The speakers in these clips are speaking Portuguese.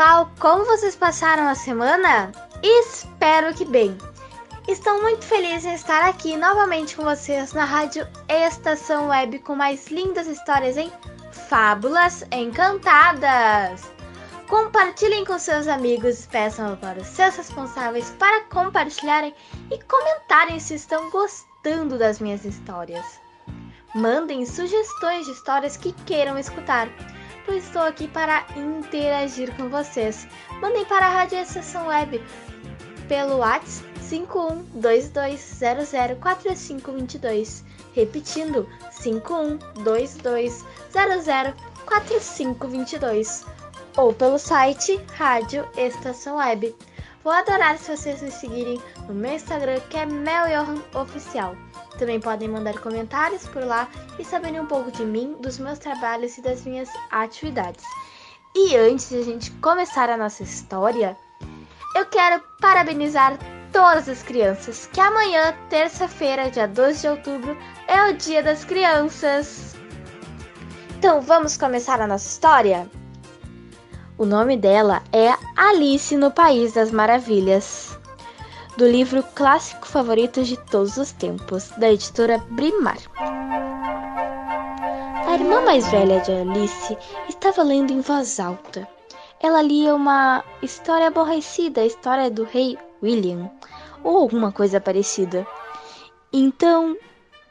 Pessoal! Como vocês passaram a semana? Espero que bem. Estou muito feliz em estar aqui novamente com vocês na Rádio Estação Web com mais lindas histórias em Fábulas Encantadas. Compartilhem com seus amigos, peçam para os seus responsáveis para compartilharem e comentarem se estão gostando das minhas histórias. Mandem sugestões de histórias que queiram escutar, estou aqui para interagir com vocês. Mandem para a Rádio Estação Web pelo WhatsApp 5122004522. Repetindo, 5122004522 ou pelo site Rádio Estação Web. Vou adorar se vocês me seguirem no meu Instagram, que é Meljohan Oficial. Também podem mandar comentários por lá e saberem um pouco de mim, dos meus trabalhos e das minhas atividades. E antes de a gente começar a nossa história, eu quero parabenizar todas as crianças, que amanhã, terça-feira, dia 12 de outubro, é o Dia das Crianças. Então vamos começar a nossa história? O nome dela é Alice no País das Maravilhas, do livro clássico favorito de todos os tempos, da editora Brimar. A irmã mais velha de Alice estava lendo em voz alta. Ela lia uma história aborrecida, a história do rei William, ou alguma coisa parecida. Então,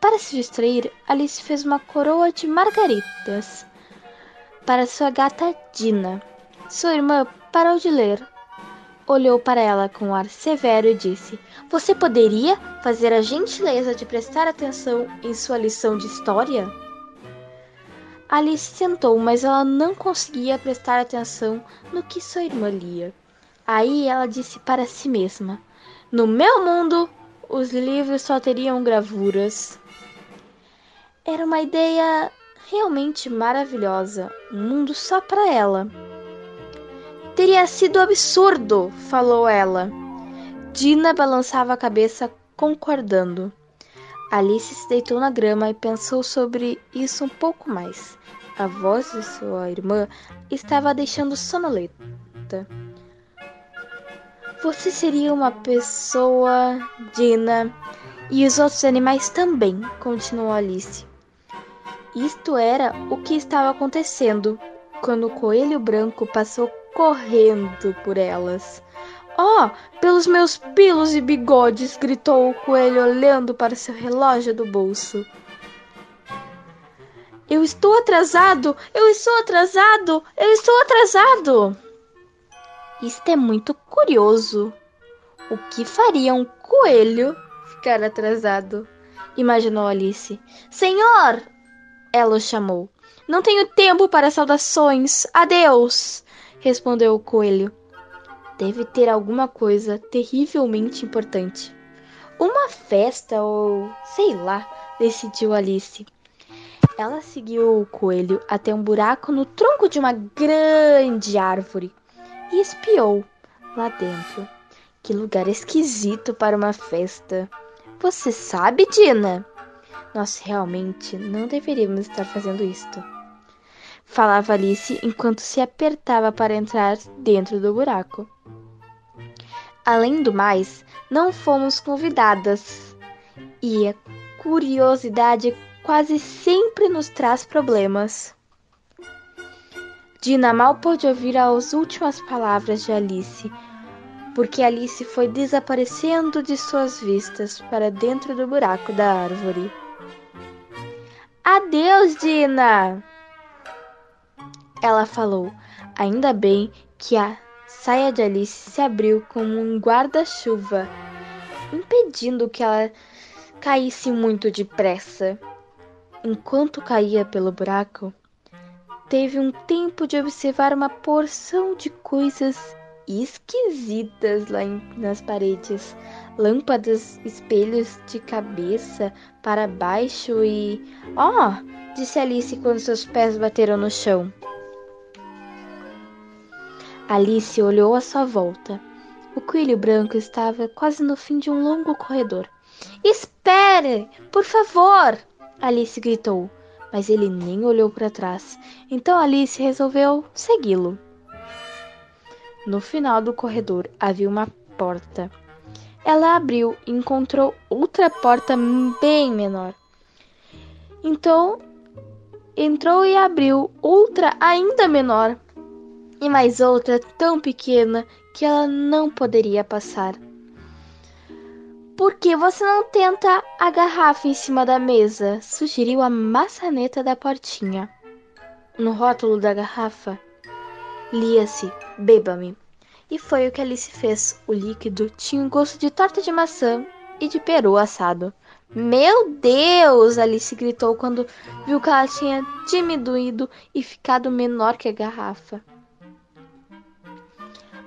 para se distrair, Alice fez uma coroa de margaritas para sua gata Dina. Sua irmã parou de ler, olhou para ela com um ar severo e disse: Você poderia fazer a gentileza de prestar atenção em sua lição de história? Alice sentou, mas ela não conseguia prestar atenção no que sua irmã lia. Aí ela disse para si mesma: No meu mundo, os livros só teriam gravuras. Era uma ideia realmente maravilhosa, um mundo só para ela. Teria sido absurdo, falou ela. Dina balançava a cabeça, concordando. Alice se deitou na grama e pensou sobre isso um pouco mais. A voz de sua irmã estava deixando sonolenta. Você seria uma pessoa, Dina, e os outros animais também, continuou Alice. Isto era o que estava acontecendo quando o coelho branco passou correndo por elas. Oh, pelos meus pilos e bigodes! gritou o coelho olhando para seu relógio do bolso. Eu estou atrasado! Eu estou atrasado! Eu estou atrasado! Isto é muito curioso. O que faria um coelho ficar atrasado? Imaginou Alice. Senhor! Ela o chamou. Não tenho tempo para saudações. Adeus! Respondeu o coelho. Deve ter alguma coisa terrivelmente importante. Uma festa ou sei lá, decidiu Alice. Ela seguiu o coelho até um buraco no tronco de uma grande árvore e espiou lá dentro. Que lugar esquisito para uma festa. Você sabe, Dina? Nós realmente não deveríamos estar fazendo isto falava Alice enquanto se apertava para entrar dentro do buraco. Além do mais, não fomos convidadas e a curiosidade quase sempre nos traz problemas. Dina mal pôde ouvir as últimas palavras de Alice, porque Alice foi desaparecendo de suas vistas para dentro do buraco da árvore. Adeus, Dina! Ela falou: Ainda bem que a saia de Alice se abriu como um guarda-chuva, impedindo que ela caísse muito depressa. Enquanto caía pelo buraco, teve um tempo de observar uma porção de coisas esquisitas lá em, nas paredes. Lâmpadas, espelhos de cabeça para baixo e. Oh, disse Alice quando seus pés bateram no chão. Alice olhou à sua volta. O coelho branco estava quase no fim de um longo corredor. Espere! Por favor! Alice gritou, mas ele nem olhou para trás. Então Alice resolveu segui-lo. No final do corredor havia uma porta. Ela abriu e encontrou outra porta bem menor. Então entrou e abriu outra ainda menor e mais outra tão pequena que ela não poderia passar. Por que você não tenta a garrafa em cima da mesa? sugeriu a maçaneta da portinha. No rótulo da garrafa lia-se: Beba-me. E foi o que Alice fez. O líquido tinha um gosto de torta de maçã e de peru assado. Meu Deus! Alice gritou quando viu que ela tinha diminuído e ficado menor que a garrafa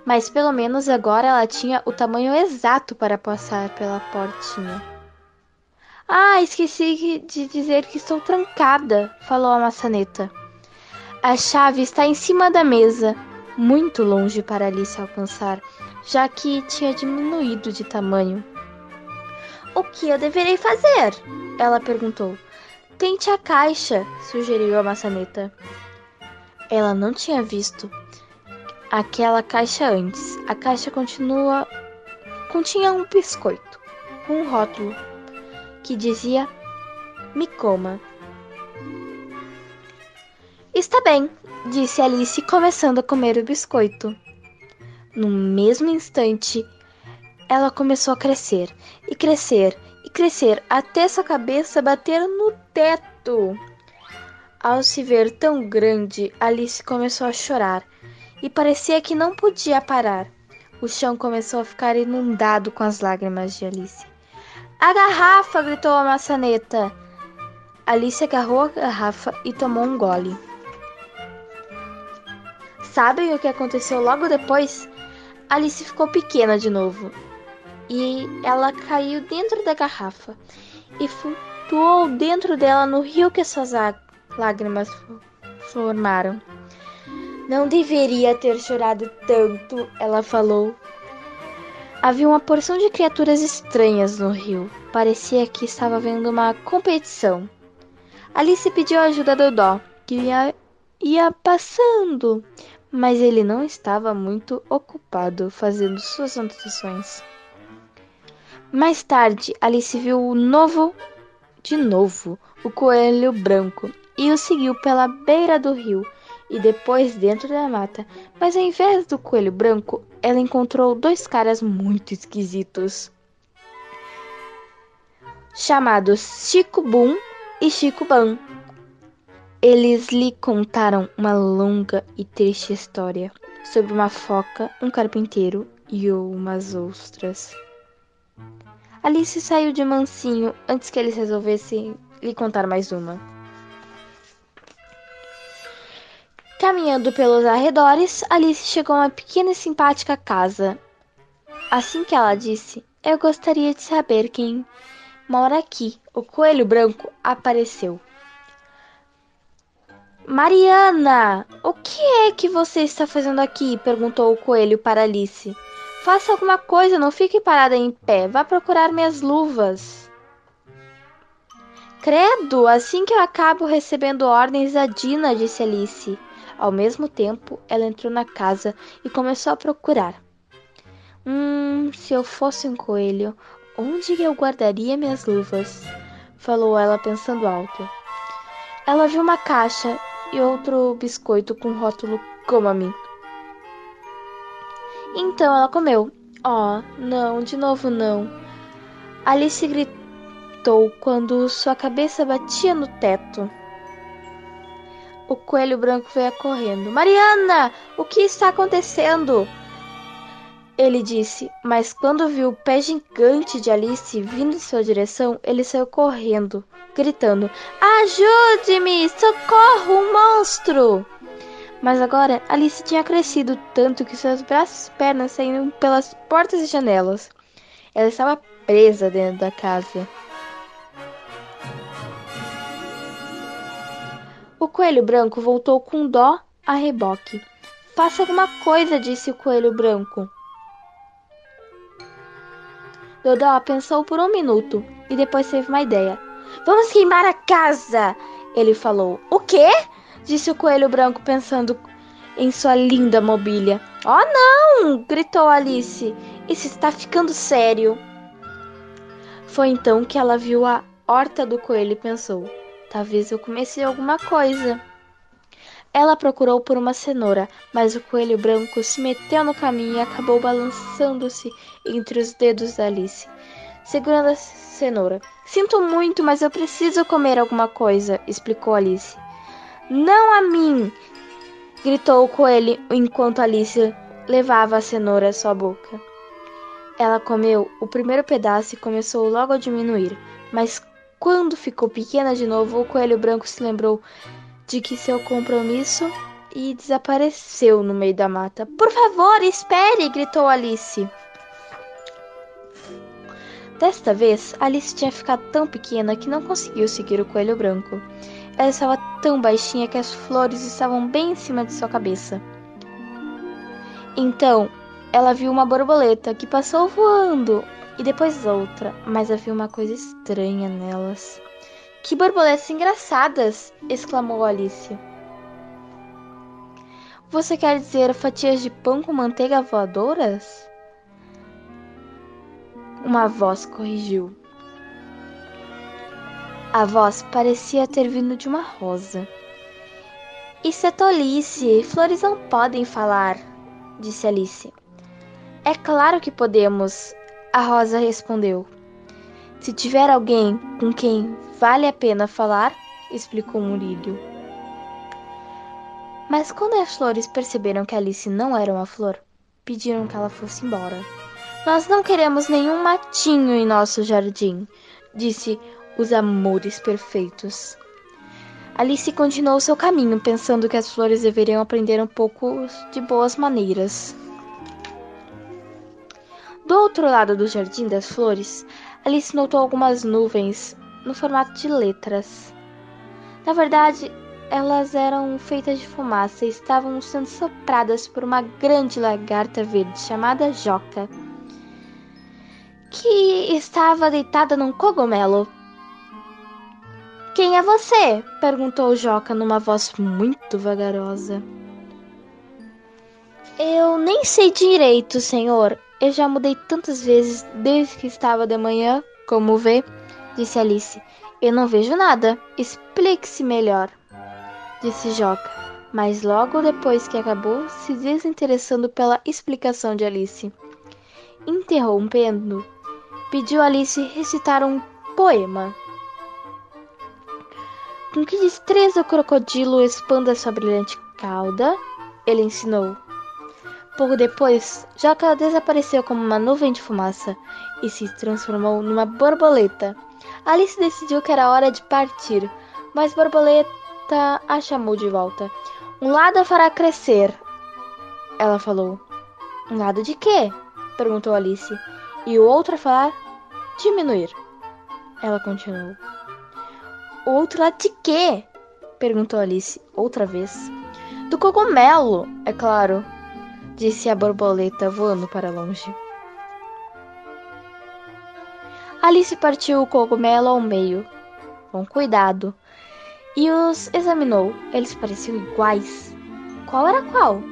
mas pelo menos agora ela tinha o tamanho exato para passar pela portinha. Ah, esqueci de dizer que estou trancada, falou a maçaneta. A chave está em cima da mesa, muito longe para Alice alcançar, já que tinha diminuído de tamanho. O que eu deverei fazer? Ela perguntou. Tente a caixa, sugeriu a maçaneta. Ela não tinha visto aquela caixa antes. A caixa continua continha um biscoito com um rótulo que dizia Me coma. Está bem, disse Alice, começando a comer o biscoito. No mesmo instante, ela começou a crescer e crescer e crescer até sua cabeça bater no teto. Ao se ver tão grande, Alice começou a chorar e parecia que não podia parar. O chão começou a ficar inundado com as lágrimas de Alice. A garrafa! gritou a maçaneta. Alice agarrou a garrafa e tomou um gole. Sabem o que aconteceu logo depois? Alice ficou pequena de novo e ela caiu dentro da garrafa e flutuou dentro dela no rio que suas lágrimas formaram. Não deveria ter chorado tanto, ela falou. Havia uma porção de criaturas estranhas no rio. Parecia que estava vendo uma competição. Alice pediu ajuda do Dó, que ia, ia passando, mas ele não estava muito ocupado fazendo suas anotações. Mais tarde, Alice viu o novo, de novo, o coelho branco e o seguiu pela beira do rio e depois dentro da mata. Mas ao invés do coelho branco, ela encontrou dois caras muito esquisitos. Chamados Chico Boom e Chico Ban. Eles lhe contaram uma longa e triste história sobre uma foca, um carpinteiro e umas ostras. Alice saiu de mansinho antes que eles resolvessem lhe contar mais uma. Caminhando pelos arredores, Alice chegou a uma pequena e simpática casa. Assim que ela disse: Eu gostaria de saber quem mora aqui. O coelho branco apareceu. Mariana, o que é que você está fazendo aqui? perguntou o coelho para Alice. Faça alguma coisa, não fique parada em pé. Vá procurar minhas luvas. Credo, assim que eu acabo recebendo ordens da Dina, disse Alice. Ao mesmo tempo, ela entrou na casa e começou a procurar. Hum, se eu fosse um coelho, onde eu guardaria minhas luvas? Falou ela pensando alto. Ela viu uma caixa e outro biscoito com rótulo Coma-me. Então ela comeu. Oh, não, de novo não. Alice gritou quando sua cabeça batia no teto. O coelho branco veio correndo. Mariana, o que está acontecendo? Ele disse, mas quando viu o pé gigante de Alice vindo em sua direção, ele saiu correndo, gritando: Ajude-me! Socorro, um monstro! Mas agora Alice tinha crescido tanto que seus braços e pernas saíam pelas portas e janelas. Ela estava presa dentro da casa. O coelho branco voltou com dó a reboque. Faça alguma coisa, disse o coelho branco. Dodó pensou por um minuto e depois teve uma ideia. Vamos queimar a casa! Ele falou. O quê? disse o coelho branco pensando em sua linda mobília. Oh não! gritou Alice. Isso está ficando sério. Foi então que ela viu a horta do coelho e pensou: talvez eu comece alguma coisa. Ela procurou por uma cenoura, mas o coelho branco se meteu no caminho e acabou balançando-se entre os dedos da Alice, segurando a cenoura. Sinto muito, mas eu preciso comer alguma coisa, explicou Alice. Não a mim! gritou o coelho enquanto Alice levava a cenoura à sua boca. Ela comeu o primeiro pedaço e começou logo a diminuir, mas quando ficou pequena de novo, o coelho branco se lembrou de que seu compromisso e desapareceu no meio da mata. Por favor, espere! gritou Alice. Desta vez, Alice tinha ficado tão pequena que não conseguiu seguir o coelho branco. Ela estava tão baixinha que as flores estavam bem em cima de sua cabeça. Então, ela viu uma borboleta que passou voando e depois outra, mas havia uma coisa estranha nelas. Que borboletas engraçadas! exclamou Alice. Você quer dizer fatias de pão com manteiga voadoras? Uma voz corrigiu. A voz parecia ter vindo de uma rosa. Isso é tolice. Flores não podem falar, disse Alice. É claro que podemos, a rosa respondeu. Se tiver alguém com quem vale a pena falar, explicou Murilho. Mas quando as flores perceberam que Alice não era uma flor, pediram que ela fosse embora. Nós não queremos nenhum matinho em nosso jardim, disse os amores perfeitos. Alice continuou seu caminho, pensando que as flores deveriam aprender um pouco de boas maneiras. Do outro lado do jardim das flores, Alice notou algumas nuvens no formato de letras. Na verdade, elas eram feitas de fumaça e estavam sendo sopradas por uma grande lagarta verde chamada Joca, que estava deitada num cogumelo. Quem é você? perguntou Joca numa voz muito vagarosa. Eu nem sei direito, senhor. Eu já mudei tantas vezes desde que estava de manhã, como vê, disse Alice. Eu não vejo nada. Explique-se melhor, disse Joca, mas logo depois que acabou se desinteressando pela explicação de Alice. Interrompendo, pediu Alice recitar um poema. Com que destreza o crocodilo expanda sua brilhante cauda, ele ensinou. Pouco depois, Joca desapareceu como uma nuvem de fumaça e se transformou numa borboleta. Alice decidiu que era hora de partir, mas Borboleta a chamou de volta. Um lado fará crescer, ela falou. Um lado de quê? perguntou Alice. E o outro fará diminuir, ela continuou. Outro lado de quê? perguntou Alice outra vez. Do cogumelo, é claro, disse a borboleta voando para longe. Alice partiu o cogumelo ao meio, com cuidado, e os examinou. Eles pareciam iguais. Qual era qual?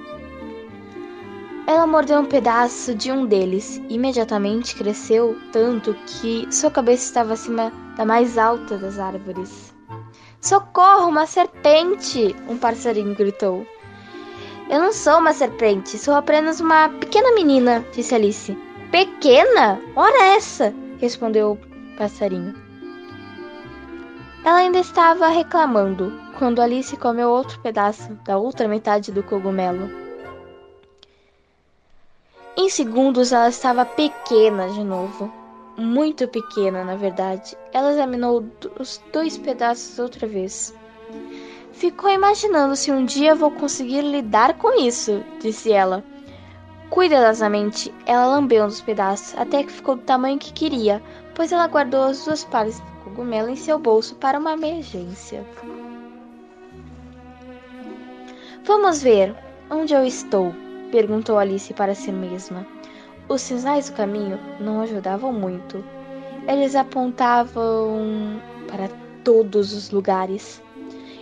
Ela mordeu um pedaço de um deles e imediatamente cresceu tanto que sua cabeça estava acima da mais alta das árvores. Socorro, uma serpente! Um passarinho gritou. Eu não sou uma serpente, sou apenas uma pequena menina, disse Alice. Pequena? Ora essa! respondeu o passarinho. Ela ainda estava reclamando quando Alice comeu outro pedaço da outra metade do cogumelo. Em segundos ela estava pequena de novo. Muito pequena, na verdade. Ela examinou os dois pedaços outra vez. Ficou imaginando se um dia vou conseguir lidar com isso, disse ela. Cuidadosamente, ela lambeu um dos pedaços até que ficou do tamanho que queria, pois ela guardou as duas palhas de cogumelo em seu bolso para uma emergência. Vamos ver onde eu estou, perguntou Alice para si mesma. Os sinais do caminho não ajudavam muito. Eles apontavam para todos os lugares.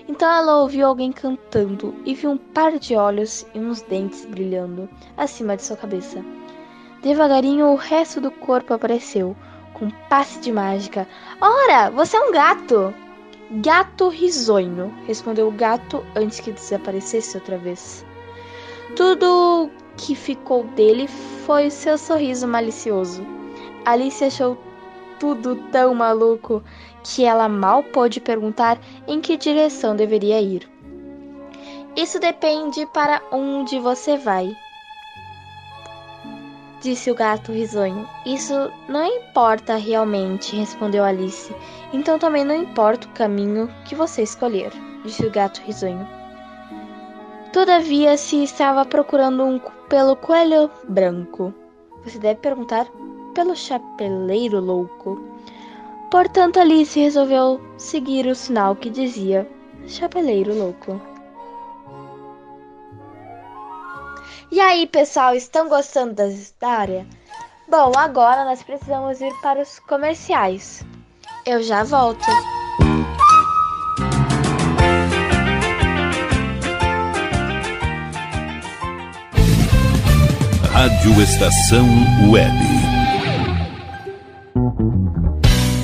Então ela ouviu alguém cantando e viu um par de olhos e uns dentes brilhando acima de sua cabeça. Devagarinho o resto do corpo apareceu, com passe de mágica. Ora, você é um gato! Gato risonho, respondeu o gato antes que desaparecesse outra vez. Tudo que ficou dele foi seu sorriso malicioso. Alice achou tudo tão maluco que ela mal pôde perguntar em que direção deveria ir. Isso depende para onde você vai, disse o gato risonho. Isso não importa realmente, respondeu Alice. Então também não importa o caminho que você escolher, disse o gato risonho. Todavia, se estava procurando um pelo coelho branco, você deve perguntar pelo chapeleiro louco. Portanto, Alice resolveu seguir o sinal que dizia Chapeleiro Louco. E aí, pessoal, estão gostando da história? Bom, agora nós precisamos ir para os comerciais. Eu já volto. Rádio Estação Web.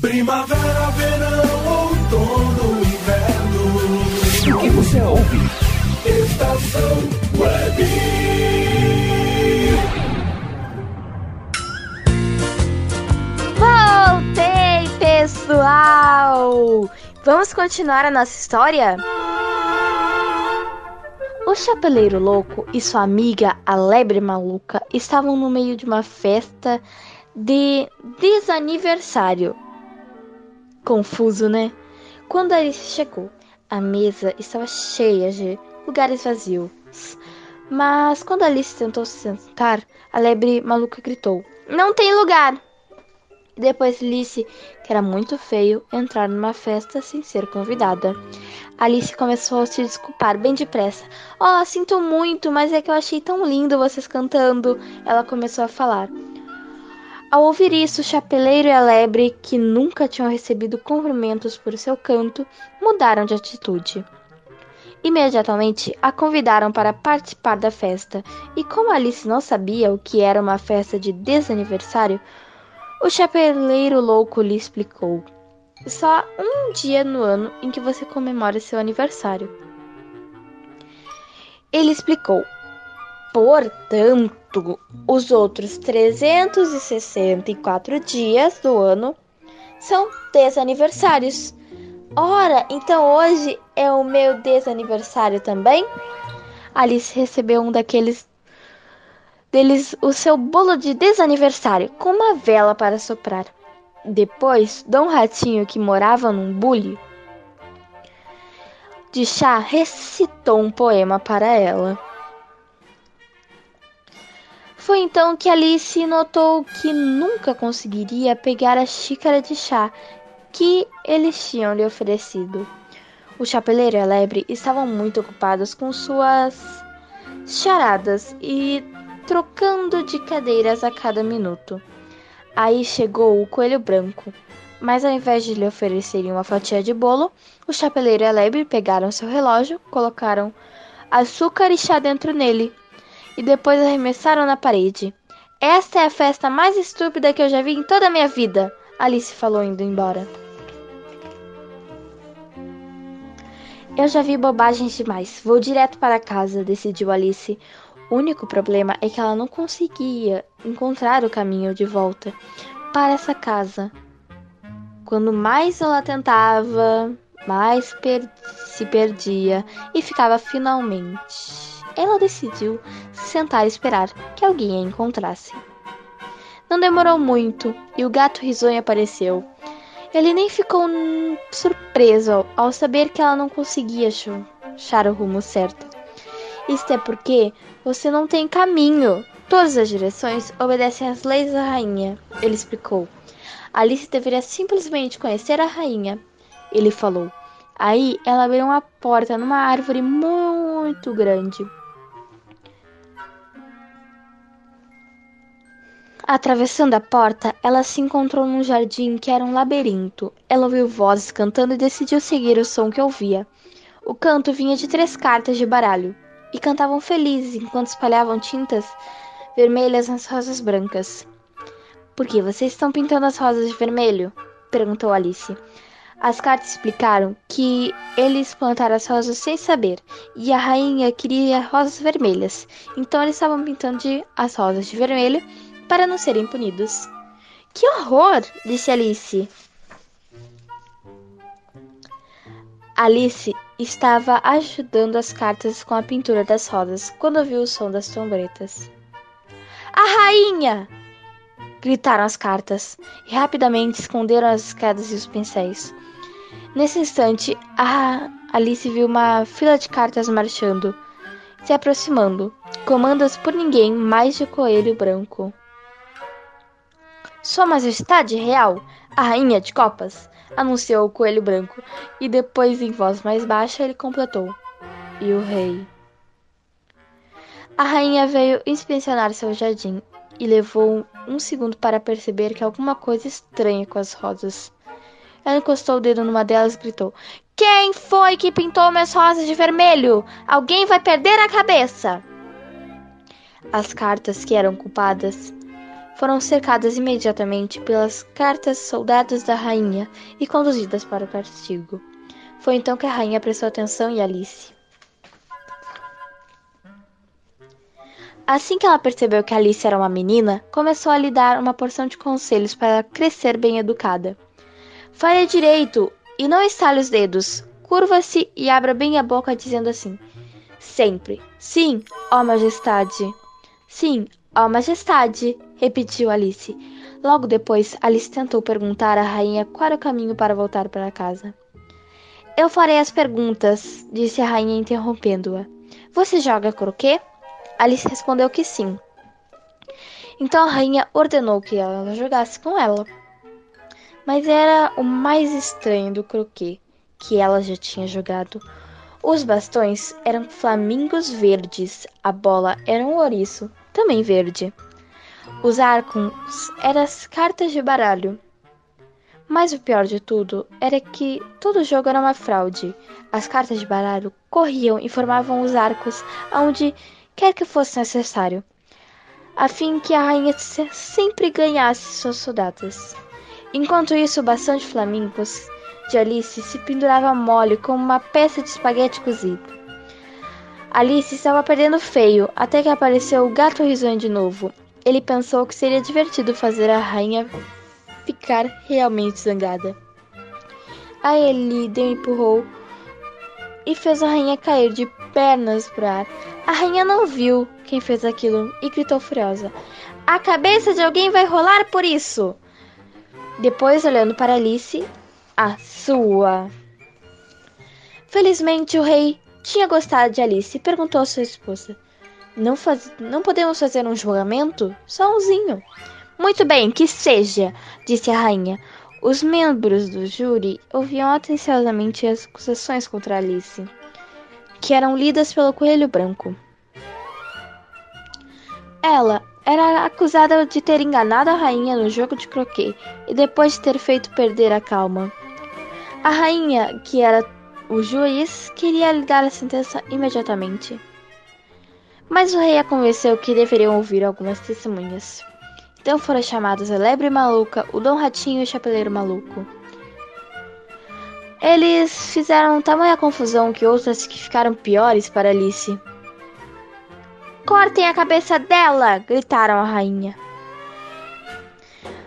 Primavera, verão, outono, inverno. O que você ouve? Estação Web. Voltei, pessoal! Vamos continuar a nossa história? O chapeleiro louco e sua amiga, a lebre maluca, estavam no meio de uma festa de desaniversário. Confuso, né? Quando Alice chegou, a mesa estava cheia de lugares vazios. Mas quando Alice tentou se sentar, a lebre maluca gritou: Não tem lugar! E depois Alice, que era muito feio, entrar numa festa sem ser convidada. Alice começou a se desculpar bem depressa. Oh, sinto muito, mas é que eu achei tão lindo vocês cantando. Ela começou a falar. Ao ouvir isso, o chapeleiro e a lebre, que nunca tinham recebido cumprimentos por seu canto, mudaram de atitude. Imediatamente a convidaram para participar da festa, e como Alice não sabia o que era uma festa de desaniversário, o chapeleiro louco lhe explicou. Só um dia no ano em que você comemora seu aniversário. Ele explicou. Portanto, os outros 364 dias do ano são desaniversários. Ora, então hoje é o meu desaniversário também? Alice recebeu um daqueles deles o seu bolo de desaniversário com uma vela para soprar. Depois, Dom Ratinho, que morava num bule de chá, recitou um poema para ela. Foi então que Alice notou que nunca conseguiria pegar a xícara de chá que eles tinham lhe oferecido. O chapeleiro e a lebre estavam muito ocupados com suas charadas e trocando de cadeiras a cada minuto. Aí chegou o coelho branco, mas ao invés de lhe oferecerem uma fatia de bolo, o chapeleiro e a lebre pegaram seu relógio, colocaram açúcar e chá dentro nele e depois arremessaram na parede. Esta é a festa mais estúpida que eu já vi em toda a minha vida, Alice falou indo embora. Eu já vi bobagens demais. Vou direto para casa, decidiu Alice. O único problema é que ela não conseguia encontrar o caminho de volta para essa casa. Quando mais ela tentava, mais per se perdia e ficava finalmente. Ela decidiu se sentar e esperar que alguém a encontrasse. Não demorou muito e o gato risonho apareceu. Ele nem ficou surpreso ao saber que ela não conseguia achar o rumo certo. Isto é porque você não tem caminho. Todas as direções obedecem às leis da rainha, ele explicou. Alice deveria simplesmente conhecer a rainha, ele falou. Aí ela abriu uma porta numa árvore muito grande. Atravessando a porta, ela se encontrou num jardim que era um labirinto. Ela ouviu vozes cantando e decidiu seguir o som que ouvia. O canto vinha de três cartas de baralho e cantavam felizes enquanto espalhavam tintas vermelhas nas rosas brancas. Por que vocês estão pintando as rosas de vermelho? perguntou Alice. As cartas explicaram que eles plantaram as rosas sem saber e a rainha queria rosas vermelhas, então eles estavam pintando as rosas de vermelho para não serem punidos. Que horror! disse Alice. Alice estava ajudando as cartas com a pintura das rodas quando ouviu o som das trombetas. A rainha! gritaram as cartas e rapidamente esconderam as escadas e os pincéis. Nesse instante, Alice viu uma fila de cartas marchando, se aproximando, comandas por ninguém mais de Coelho Branco. Sua Majestade Real, a Rainha de Copas, anunciou o coelho branco, e depois, em voz mais baixa, ele completou: E o rei. A rainha veio inspecionar seu jardim e levou um segundo para perceber que alguma coisa estranha com as rosas. Ela encostou o dedo numa delas e gritou: Quem foi que pintou minhas rosas de vermelho? Alguém vai perder a cabeça! As cartas que eram culpadas foram cercadas imediatamente pelas cartas soldados da rainha e conduzidas para o castigo. Foi então que a rainha prestou atenção em Alice. Assim que ela percebeu que Alice era uma menina, começou a lhe dar uma porção de conselhos para crescer bem educada. Fale direito e não estale os dedos. Curva-se e abra bem a boca dizendo assim: Sempre. Sim, ó majestade. Sim, ó majestade, repetiu Alice. Logo depois, Alice tentou perguntar à rainha qual era o caminho para voltar para casa. Eu farei as perguntas, disse a rainha interrompendo-a. Você joga croquet? Alice respondeu que sim. Então a rainha ordenou que ela jogasse com ela. Mas era o mais estranho do croquet que ela já tinha jogado. Os bastões eram flamingos verdes, a bola era um ouriço, também verde. Os arcos eram as cartas de baralho. Mas o pior de tudo era que todo jogo era uma fraude. As cartas de baralho corriam e formavam os arcos aonde quer que fosse necessário, a fim que a rainha sempre ganhasse suas soldadas. Enquanto isso, o bastão de flamingos de Alice se pendurava mole como uma peça de espaguete cozido. Alice estava perdendo feio até que apareceu o gato risonho de novo. Ele pensou que seria divertido fazer a rainha ficar realmente zangada. Aí ele deu um empurrou e fez a rainha cair de pernas para ar. A rainha não viu quem fez aquilo e gritou furiosa: A cabeça de alguém vai rolar por isso! Depois, olhando para Alice, a sua. Felizmente, o rei tinha gostado de Alice e perguntou à sua esposa: Não, faz... não podemos fazer um julgamento? Só umzinho. Muito bem, que seja, disse a rainha. Os membros do júri ouviam atenciosamente as acusações contra Alice que eram lidas pelo Coelho Branco. Ela era acusada de ter enganado a rainha no jogo de croquet e depois de ter feito perder a calma. A rainha, que era o juiz, queria lhe dar a sentença imediatamente. Mas o rei a convenceu que deveriam ouvir algumas testemunhas. Então foram chamados a lebre maluca, o Dom Ratinho e o chapeleiro maluco. Eles fizeram tamanha confusão que outras que ficaram piores para Alice. Cortem a cabeça dela! gritaram a rainha.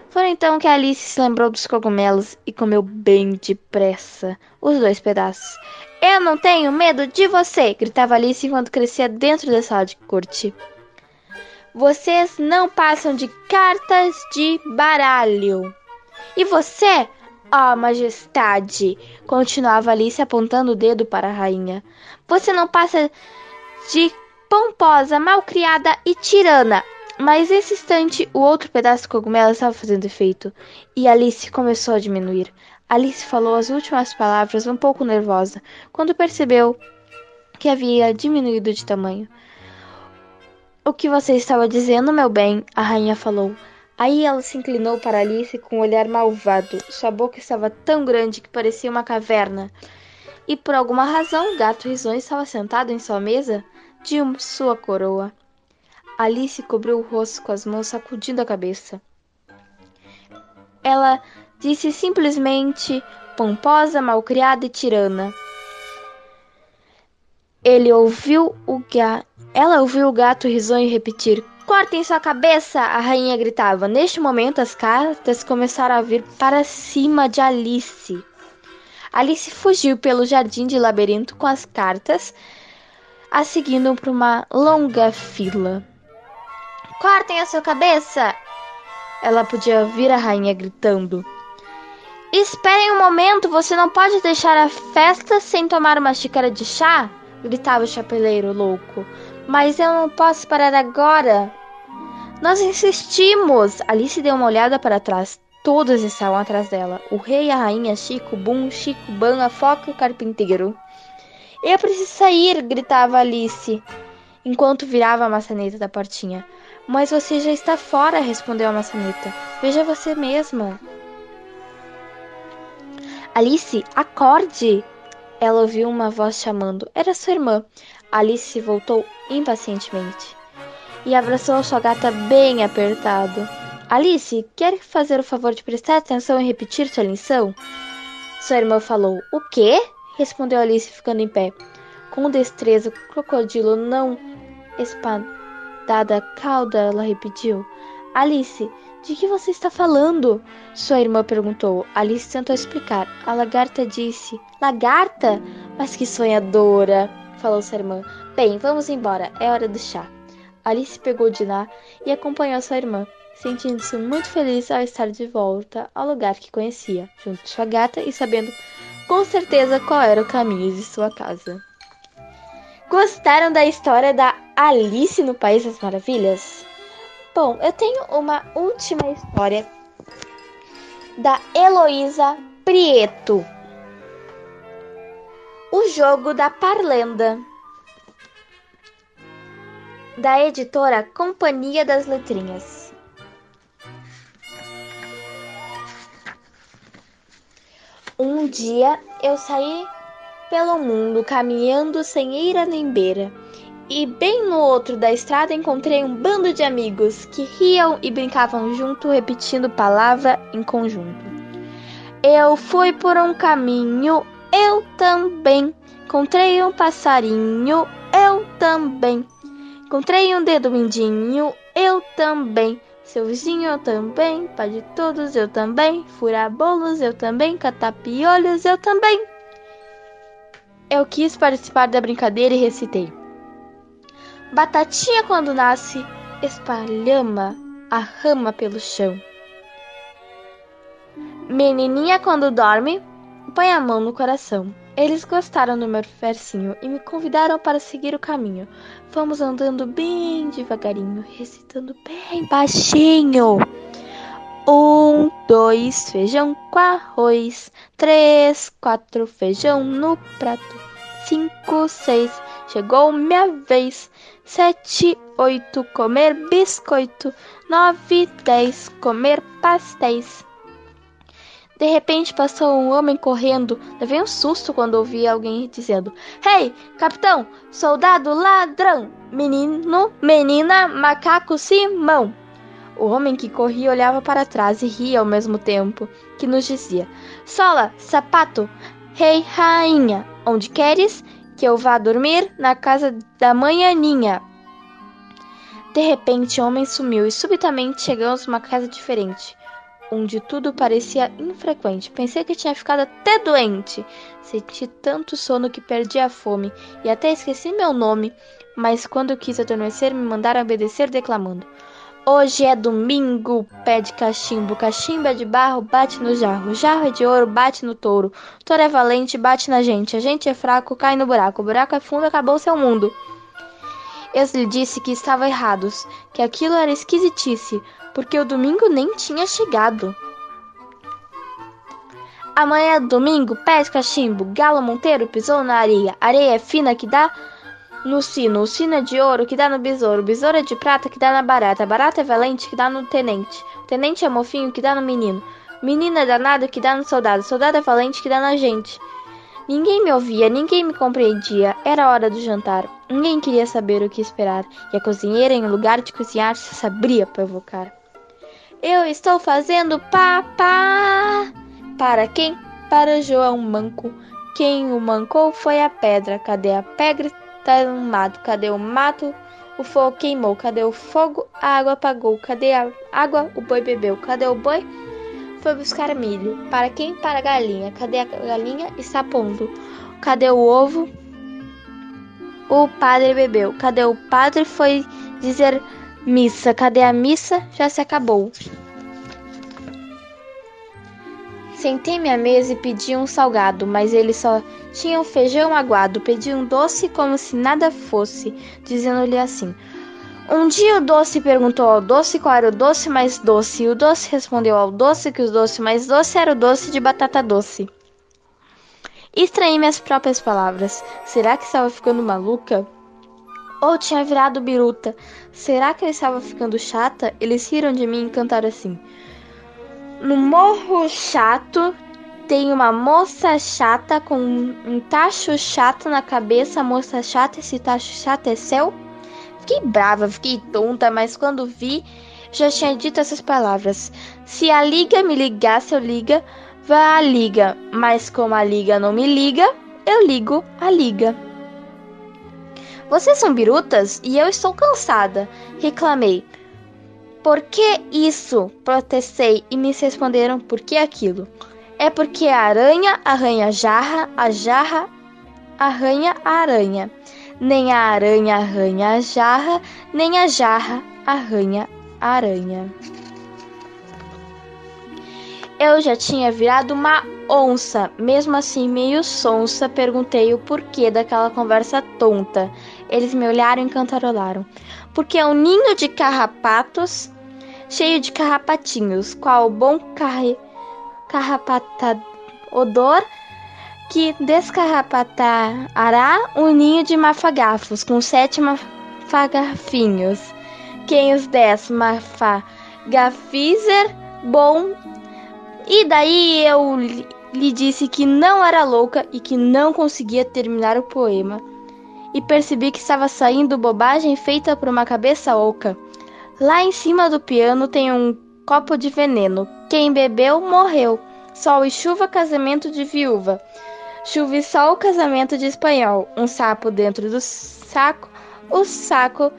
Foi então que Alice se lembrou dos cogumelos e comeu bem depressa os dois pedaços. Eu não tenho medo de você! gritava Alice enquanto crescia dentro da sala de corte. Vocês não passam de cartas de baralho. E você Ó, oh, majestade, continuava Alice apontando o dedo para a rainha. Você não passa de pomposa, malcriada e tirana. Mas nesse instante, o outro pedaço de cogumelo estava fazendo efeito, e Alice começou a diminuir. Alice falou as últimas palavras um pouco nervosa, quando percebeu que havia diminuído de tamanho. O que você estava dizendo, meu bem? A rainha falou. Aí ela se inclinou para Alice com um olhar malvado. Sua boca estava tão grande que parecia uma caverna. E por alguma razão, o gato risonho estava sentado em sua mesa de sua coroa. Alice cobriu o rosto com as mãos, sacudindo a cabeça. Ela disse simplesmente pomposa, malcriada e tirana. Ele ouviu o ga... Ela ouviu o gato risonho repetir: Cortem sua cabeça! A rainha gritava. Neste momento, as cartas começaram a vir para cima de Alice. Alice fugiu pelo jardim de labirinto com as cartas, a seguindo para uma longa fila. Cortem a sua cabeça! Ela podia ouvir a rainha gritando. Esperem um momento, você não pode deixar a festa sem tomar uma xícara de chá? gritava o chapeleiro louco. Mas eu não posso parar agora. Nós insistimos! Alice deu uma olhada para trás. Todos estavam atrás dela: o rei, a rainha, Chico, Bum, Chico, Ban, a foca e o carpinteiro. Eu preciso sair! gritava Alice, enquanto virava a maçaneta da portinha. Mas você já está fora, respondeu a maçaneta. Veja você mesma. Alice, acorde! Ela ouviu uma voz chamando. Era sua irmã. Alice voltou impacientemente e abraçou sua gata bem apertado. Alice, quer fazer o favor de prestar atenção e repetir sua lição? Sua irmã falou. O quê? respondeu Alice, ficando em pé. Com destreza, o crocodilo não espadada cauda, ela repetiu. Alice, de que você está falando? Sua irmã perguntou. Alice tentou explicar. A lagarta disse: Lagarta? Mas que sonhadora! falou sua irmã. Bem, vamos embora. É hora do chá. Alice pegou Dinah e acompanhou sua irmã, sentindo-se muito feliz ao estar de volta ao lugar que conhecia, junto de sua gata e sabendo com certeza qual era o caminho de sua casa. Gostaram da história da Alice no País das Maravilhas? Bom, eu tenho uma última história da Heloísa Prieto. O jogo da Parlenda. Da editora Companhia das Letrinhas. Um dia eu saí pelo mundo caminhando sem ira nem beira. E bem no outro da estrada encontrei um bando de amigos que riam e brincavam junto, repetindo palavra em conjunto. Eu fui por um caminho, eu também. Encontrei um passarinho, eu também. Encontrei um dedo mindinho, eu também. Seu vizinho eu também, pai de todos eu também, furar bolos eu também, catar piolhos eu também. Eu quis participar da brincadeira e recitei. Batatinha quando nasce, espalhama a rama pelo chão. Menininha quando dorme, põe a mão no coração. Eles gostaram do meu versinho e me convidaram para seguir o caminho. Fomos andando bem devagarinho, recitando bem baixinho. Um, dois, feijão com arroz. Três, quatro, feijão no prato. Cinco, seis, chegou minha vez. Sete, oito, comer biscoito. Nove, dez, comer pastéis. De repente passou um homem correndo. Levei um susto quando ouvi alguém dizendo: hey, capitão, soldado ladrão, menino, menina, macaco Simão. O homem que corria olhava para trás e ria ao mesmo tempo, que nos dizia: Sola, sapato, rei, rainha, onde queres que eu vá dormir? Na casa da manhãninha. De repente, o homem sumiu e subitamente chegamos a uma casa diferente onde tudo parecia infrequente. Pensei que tinha ficado até doente. Senti tanto sono que perdi a fome e até esqueci meu nome. Mas quando quis adormecer, me mandaram obedecer declamando: Hoje é domingo, pé de cachimbo, cachimbo é de barro, bate no jarro, jarro é de ouro, bate no touro, touro é valente, bate na gente, a gente é fraco, cai no buraco, o buraco é fundo, acabou seu mundo. Eu lhe disse que estava errados, que aquilo era esquisitice, porque o domingo nem tinha chegado. Amanhã é domingo, pesca chimbo, galo monteiro pisou na areia, areia é fina que dá no sino, o sino é de ouro que dá no besouro, o besouro é de prata que dá na barata, a barata é valente que dá no tenente, o tenente é mofinho que dá no menino, menino é danado que dá no soldado, soldado é valente que dá na gente. Ninguém me ouvia, ninguém me compreendia. Era hora do jantar. Ninguém queria saber o que esperar, e a cozinheira, em lugar de cozinhar, se sabia provocar. Eu estou fazendo papá. Para quem? Para João Manco. Quem o mancou foi a pedra. Cadê a pedra? Tá no mato. Cadê o mato? O fogo queimou. Cadê o fogo? A água apagou. Cadê a água? O boi bebeu. Cadê o boi? Foi buscar milho. Para quem? Para a galinha. Cadê a galinha? Está pondo. Cadê o ovo? O padre bebeu. Cadê o padre? Foi dizer Missa, cadê a missa? Já se acabou. Sentei-me à mesa e pedi um salgado, mas ele só tinha um feijão aguado. Pedi um doce como se nada fosse, dizendo-lhe assim: Um dia o doce perguntou ao doce qual era o doce mais doce, e o doce respondeu ao doce que o doce mais doce era o doce de batata doce. Estranhei minhas próprias palavras. Será que estava ficando maluca? Ou tinha virado biruta? Será que eu estava ficando chata? Eles riram de mim e cantaram assim. No morro chato tem uma moça chata com um tacho chato na cabeça. Moça chata, esse tacho chato é seu? Fiquei brava, fiquei tonta, mas quando vi, já tinha dito essas palavras. Se a liga me ligasse, eu liga, vá à liga. Mas como a liga não me liga, eu ligo a liga. Vocês são birutas e eu estou cansada, reclamei. Por que isso? Protestei e me responderam por que aquilo. É porque a aranha arranha a jarra, a jarra arranha a aranha. Nem a aranha arranha a jarra, nem a jarra arranha a aranha. Eu já tinha virado uma onça, mesmo assim meio sonsa, perguntei o porquê daquela conversa tonta. Eles me olharam e cantarolaram. Porque é um ninho de carrapatos cheio de carrapatinhos, qual bom carre... carrapata odor que descarrapatará um ninho de mafagafos com sete mafagafinhos. Quem os dez mafagafizer, bom. E daí eu lhe disse que não era louca e que não conseguia terminar o poema. E percebi que estava saindo bobagem feita por uma cabeça oca. Lá em cima do piano tem um copo de veneno. Quem bebeu morreu. Sol e chuva, casamento de viúva. Chuva e sol, casamento de espanhol. Um sapo dentro do saco, o saco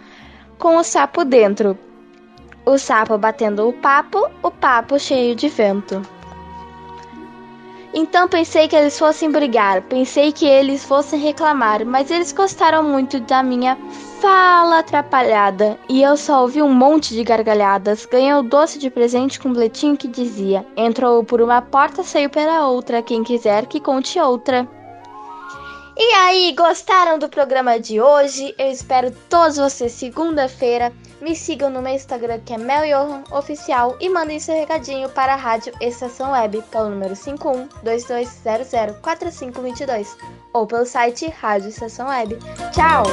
com o sapo dentro. O sapo batendo o papo, o papo cheio de vento. Então pensei que eles fossem brigar, pensei que eles fossem reclamar, mas eles gostaram muito da minha fala atrapalhada e eu só ouvi um monte de gargalhadas. Ganhei o doce de presente com um bilhetinho que dizia: Entrou por uma porta, saiu pela outra. Quem quiser que conte outra. E aí, gostaram do programa de hoje? Eu espero todos vocês segunda-feira. Me sigam no meu Instagram que é meljohanoficial e mandem seu recadinho para a Rádio Estação Web pelo número 5122004522 ou pelo site Rádio Estação Web. Tchau!